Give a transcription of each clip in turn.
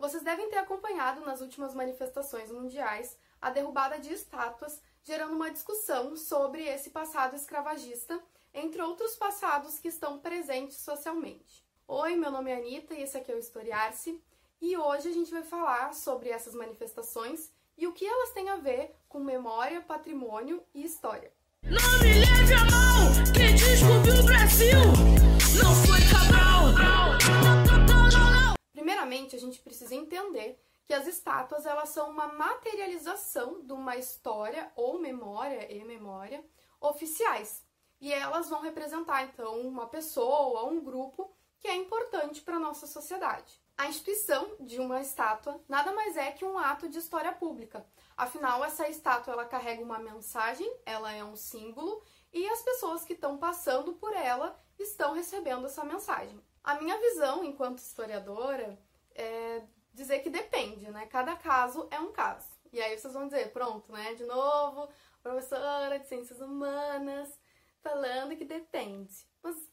Vocês devem ter acompanhado nas últimas manifestações mundiais a derrubada de estátuas, gerando uma discussão sobre esse passado escravagista, entre outros passados que estão presentes socialmente. Oi, meu nome é Anitta e esse aqui é o Historiar-se, e hoje a gente vai falar sobre essas manifestações e o que elas têm a ver com memória, patrimônio e história. Não me leve a mal, quem descobriu o Brasil não foi Cabral. Primeiramente, a gente precisa entender que as estátuas elas são uma materialização de uma história ou memória e memória oficiais. E elas vão representar então uma pessoa, um grupo que é importante para a nossa sociedade. A instituição de uma estátua nada mais é que um ato de história pública. Afinal, essa estátua ela carrega uma mensagem, ela é um símbolo e as pessoas que estão passando por ela estão recebendo essa mensagem. A minha visão enquanto historiadora é dizer que depende, né? Cada caso é um caso. E aí vocês vão dizer, pronto, né? De novo, professora de ciências humanas falando que depende. Mas o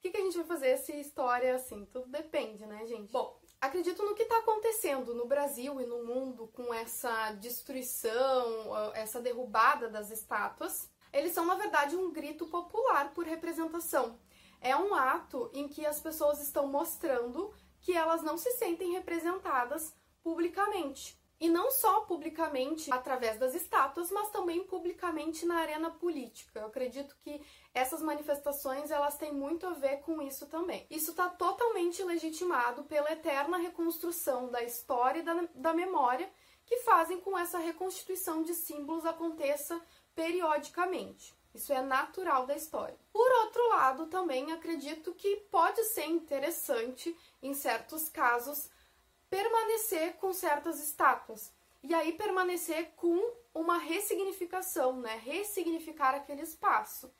que, que a gente vai fazer se história é assim? Tudo depende, né, gente? Bom, acredito no que está acontecendo no Brasil e no mundo com essa destruição, essa derrubada das estátuas. Eles são, na verdade, um grito popular por representação. É um ato em que as pessoas estão mostrando que elas não se sentem representadas publicamente. E não só publicamente através das estátuas, mas também publicamente na arena política. Eu acredito que essas manifestações elas têm muito a ver com isso também. Isso está totalmente legitimado pela eterna reconstrução da história e da, da memória que fazem com essa reconstituição de símbolos aconteça periodicamente. Isso é natural da história. Por outro lado, também acredito que pode ser interessante, em certos casos, permanecer com certas estátuas. E aí permanecer com uma ressignificação, né? Ressignificar aquele espaço.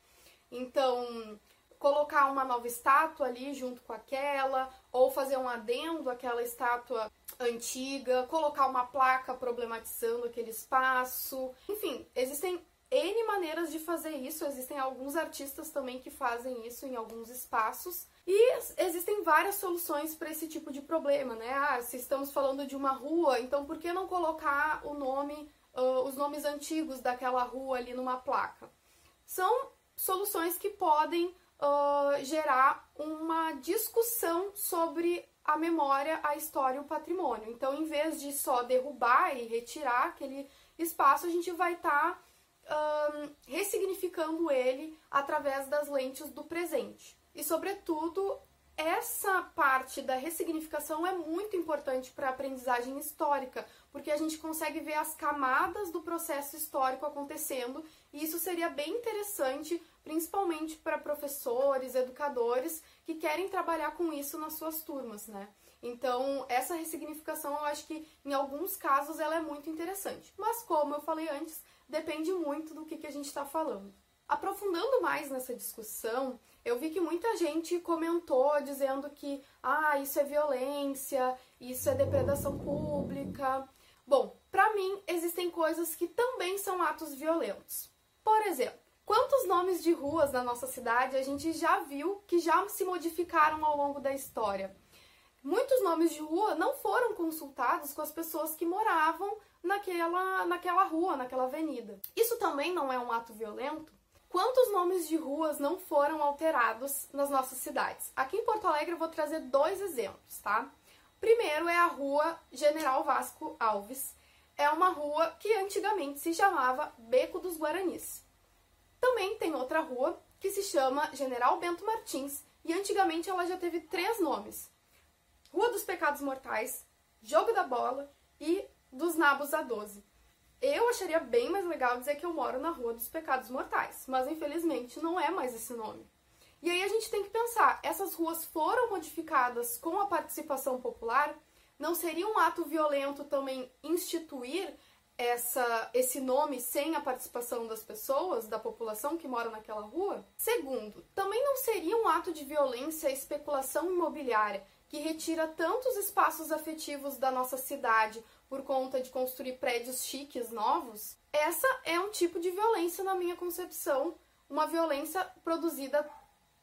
Então, colocar uma nova estátua ali junto com aquela, ou fazer um adendo àquela estátua antiga, colocar uma placa problematizando aquele espaço. Enfim, existem N maneiras de fazer isso, existem alguns artistas também que fazem isso em alguns espaços. E existem várias soluções para esse tipo de problema, né? Ah, se estamos falando de uma rua, então por que não colocar o nome, uh, os nomes antigos daquela rua ali numa placa? São soluções que podem uh, gerar uma discussão sobre a memória, a história e o patrimônio. Então, em vez de só derrubar e retirar aquele espaço, a gente vai estar tá um, ressignificando ele através das lentes do presente. E, sobretudo, essa parte da ressignificação é muito importante para a aprendizagem histórica, porque a gente consegue ver as camadas do processo histórico acontecendo, e isso seria bem interessante, principalmente para professores, educadores que querem trabalhar com isso nas suas turmas, né? Então, essa ressignificação, eu acho que em alguns casos ela é muito interessante. Mas como eu falei antes, depende muito do que, que a gente está falando. Aprofundando mais nessa discussão, eu vi que muita gente comentou dizendo que ah, isso é violência, isso é depredação pública. Bom, para mim existem coisas que também são atos violentos. Por exemplo, quantos nomes de ruas na nossa cidade a gente já viu que já se modificaram ao longo da história? Muitos nomes de rua não foram consultados com as pessoas que moravam naquela, naquela rua, naquela avenida. Isso também não é um ato violento? Quantos nomes de ruas não foram alterados nas nossas cidades? Aqui em Porto Alegre eu vou trazer dois exemplos, tá? Primeiro é a rua General Vasco Alves. É uma rua que antigamente se chamava Beco dos Guaranis. Também tem outra rua que se chama General Bento Martins e antigamente ela já teve três nomes: Rua dos Pecados Mortais, Jogo da Bola e dos Nabos a 12. Eu acharia bem mais legal dizer que eu moro na Rua dos Pecados Mortais, mas infelizmente não é mais esse nome. E aí a gente tem que pensar, essas ruas foram modificadas com a participação popular? Não seria um ato violento também instituir essa, esse nome sem a participação das pessoas, da população que mora naquela rua? Segundo, também não seria um ato de violência a especulação imobiliária que retira tantos espaços afetivos da nossa cidade por conta de construir prédios chiques novos, essa é um tipo de violência na minha concepção, uma violência produzida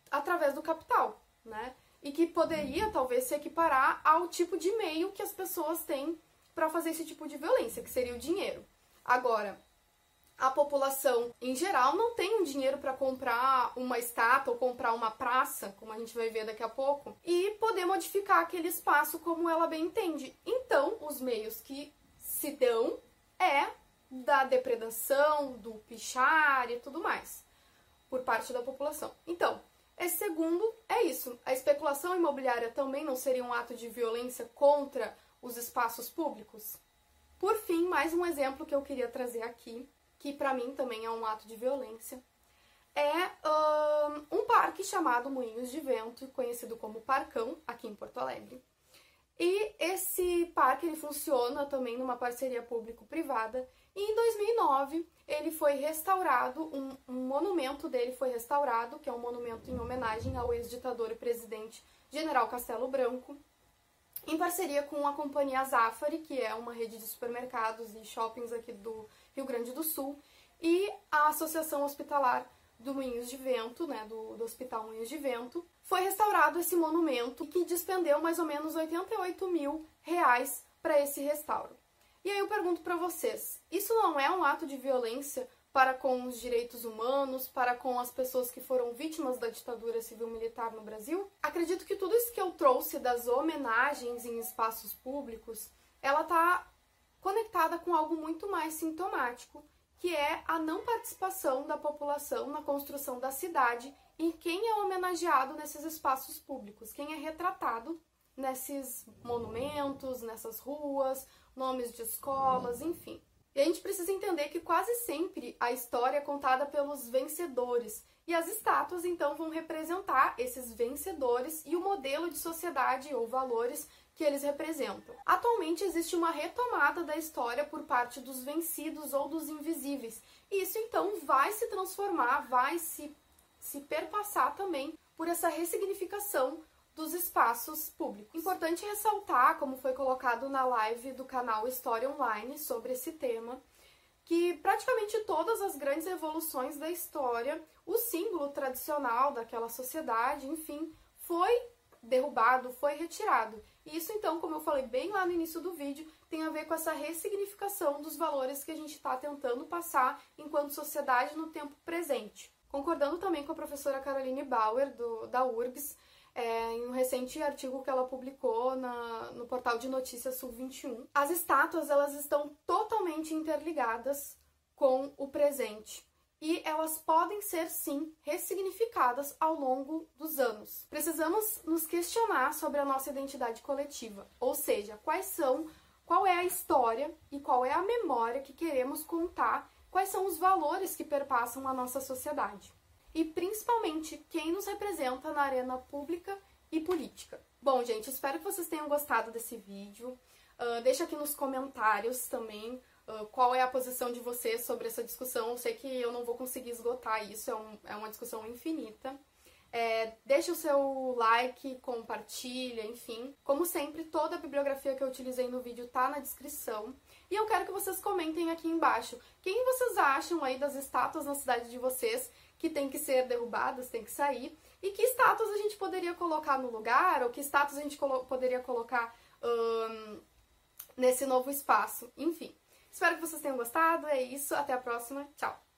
através do capital, né? e que poderia talvez se equiparar ao tipo de meio que as pessoas têm para fazer esse tipo de violência, que seria o dinheiro. Agora, a população em geral não tem um dinheiro para comprar uma estátua ou comprar uma praça, como a gente vai ver daqui a pouco, e poder modificar aquele espaço como ela bem entende. Então, os meios que se dão é da depredação, do pichar e tudo mais, por parte da população. Então, esse segundo é isso. A especulação imobiliária também não seria um ato de violência contra os espaços públicos? Por fim, mais um exemplo que eu queria trazer aqui, que para mim também é um ato de violência, é um parque chamado Moinhos de Vento, conhecido como Parcão, aqui em Porto Alegre. E esse parque ele funciona também numa parceria público-privada. E em 2009 ele foi restaurado, um, um, monumento dele foi restaurado, que é um monumento em homenagem ao ex-ditador e presidente General Castelo Branco, em parceria com a companhia Zafari, que é uma rede de supermercados e shoppings aqui do Rio Grande do Sul, e a Associação Hospitalar do Moinhos de Vento, né, do, do Hospital Moinhos de Vento, foi restaurado esse monumento que despendeu mais ou menos 88 mil reais para esse restauro. E aí eu pergunto para vocês, isso não é um ato de violência para com os direitos humanos, para com as pessoas que foram vítimas da ditadura civil-militar no Brasil? Acredito que tudo isso que eu trouxe das homenagens em espaços públicos, ela está conectada com algo muito mais sintomático, que é a não participação da população na construção da cidade e quem é homenageado nesses espaços públicos, quem é retratado nesses monumentos, nessas ruas, nomes de escolas, enfim. E a gente precisa entender que quase sempre a história é contada pelos vencedores. E as estátuas então vão representar esses vencedores e o modelo de sociedade ou valores que eles representam. Atualmente existe uma retomada da história por parte dos vencidos ou dos invisíveis. E isso então vai se transformar, vai se, se perpassar também por essa ressignificação dos espaços públicos. Importante ressaltar, como foi colocado na live do canal História Online sobre esse tema, que praticamente todas as grandes evoluções da história, o símbolo tradicional daquela sociedade, enfim, foi derrubado, foi retirado. Isso, então, como eu falei bem lá no início do vídeo, tem a ver com essa ressignificação dos valores que a gente está tentando passar enquanto sociedade no tempo presente. Concordando também com a professora Caroline Bauer, do, da URGS, é, em um recente artigo que ela publicou na, no portal de notícias Sul 21. As estátuas elas estão totalmente interligadas com o presente e elas podem ser sim ressignificadas ao longo dos anos. Precisamos nos questionar sobre a nossa identidade coletiva, ou seja, quais são, qual é a história e qual é a memória que queremos contar, quais são os valores que perpassam a nossa sociedade e principalmente quem nos representa na arena pública e política. Bom, gente, espero que vocês tenham gostado desse vídeo. Uh, deixa aqui nos comentários também uh, qual é a posição de vocês sobre essa discussão. Eu sei que eu não vou conseguir esgotar isso, é, um, é uma discussão infinita. É, deixa o seu like, compartilha, enfim. Como sempre, toda a bibliografia que eu utilizei no vídeo tá na descrição. E eu quero que vocês comentem aqui embaixo quem vocês acham aí das estátuas na cidade de vocês que tem que ser derrubadas, tem que sair, e que status a gente poderia colocar no lugar, ou que status a gente colo poderia colocar nesse novo espaço. Enfim, espero que vocês tenham gostado. É isso, até a próxima. Tchau!